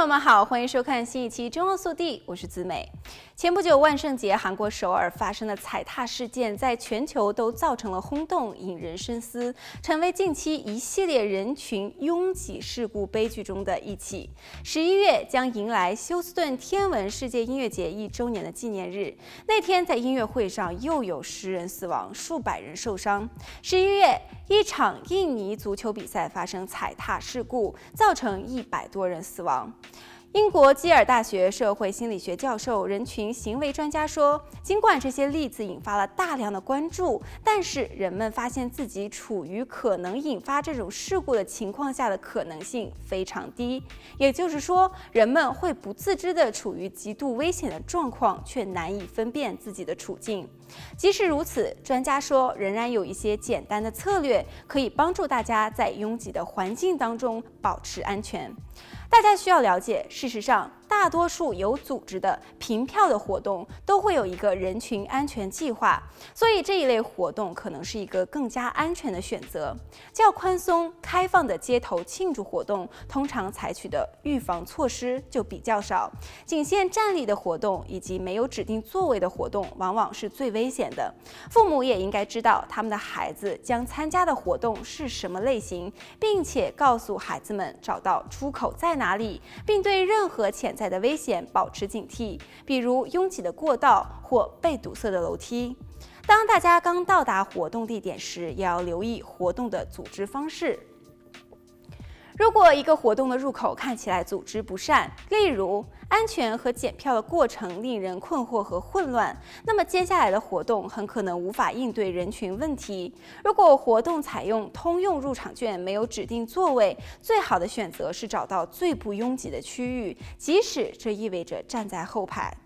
朋友们好，欢迎收看新一期《中欧速递》，我是子美。前不久万圣节，韩国首尔发生的踩踏事件，在全球都造成了轰动，引人深思，成为近期一系列人群拥挤事故悲剧中的一起。十一月将迎来休斯顿天文世界音乐节一周年的纪念日，那天在音乐会上又有十人死亡，数百人受伤。十一月，一场印尼足球比赛发生踩踏事故，造成一百多人死亡。英国基尔大学社会心理学教授、人群行为专家说，尽管这些例子引发了大量的关注，但是人们发现自己处于可能引发这种事故的情况下的可能性非常低。也就是说，人们会不自知地处于极度危险的状况，却难以分辨自己的处境。即使如此，专家说，仍然有一些简单的策略可以帮助大家在拥挤的环境当中保持安全。大家需要了解，事实上，大多数有组织的凭票的活动都会有一个人群安全计划，所以这一类活动可能是一个更加安全的选择。较宽松开放的街头庆祝活动，通常采取的预防措施就比较少。仅限站立的活动以及没有指定座位的活动，往往是最危险的。父母也应该知道他们的孩子将参加的活动是什么类型，并且告诉孩子们找到出口在哪里，并对任何潜在的危险保持警惕，比如拥挤的过道或被堵塞的楼梯。当大家刚到达活动地点时，也要留意活动的组织方式。如果一个活动的入口看起来组织不善，例如安全和检票的过程令人困惑和混乱，那么接下来的活动很可能无法应对人群问题。如果活动采用通用入场券，没有指定座位，最好的选择是找到最不拥挤的区域，即使这意味着站在后排。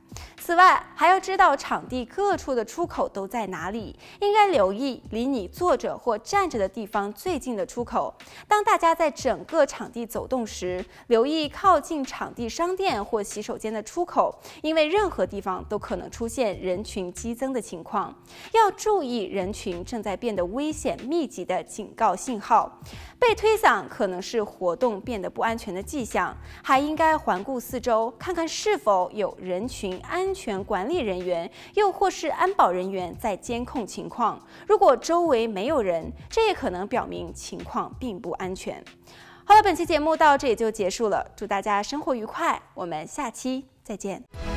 此外，还要知道场地各处的出口都在哪里，应该留意离你坐着或站着的地方最近的出口。当大家在整个场地走动时，留意靠近场地商店或洗手间的出口，因为任何地方都可能出现人群激增的情况。要注意人群正在变得危险密集的警告信号。被推搡可能是活动变得不安全的迹象，还应该环顾四周，看看是否有人群安安全管理人员，又或是安保人员在监控情况。如果周围没有人，这也可能表明情况并不安全。好了，本期节目到这里就结束了，祝大家生活愉快，我们下期再见。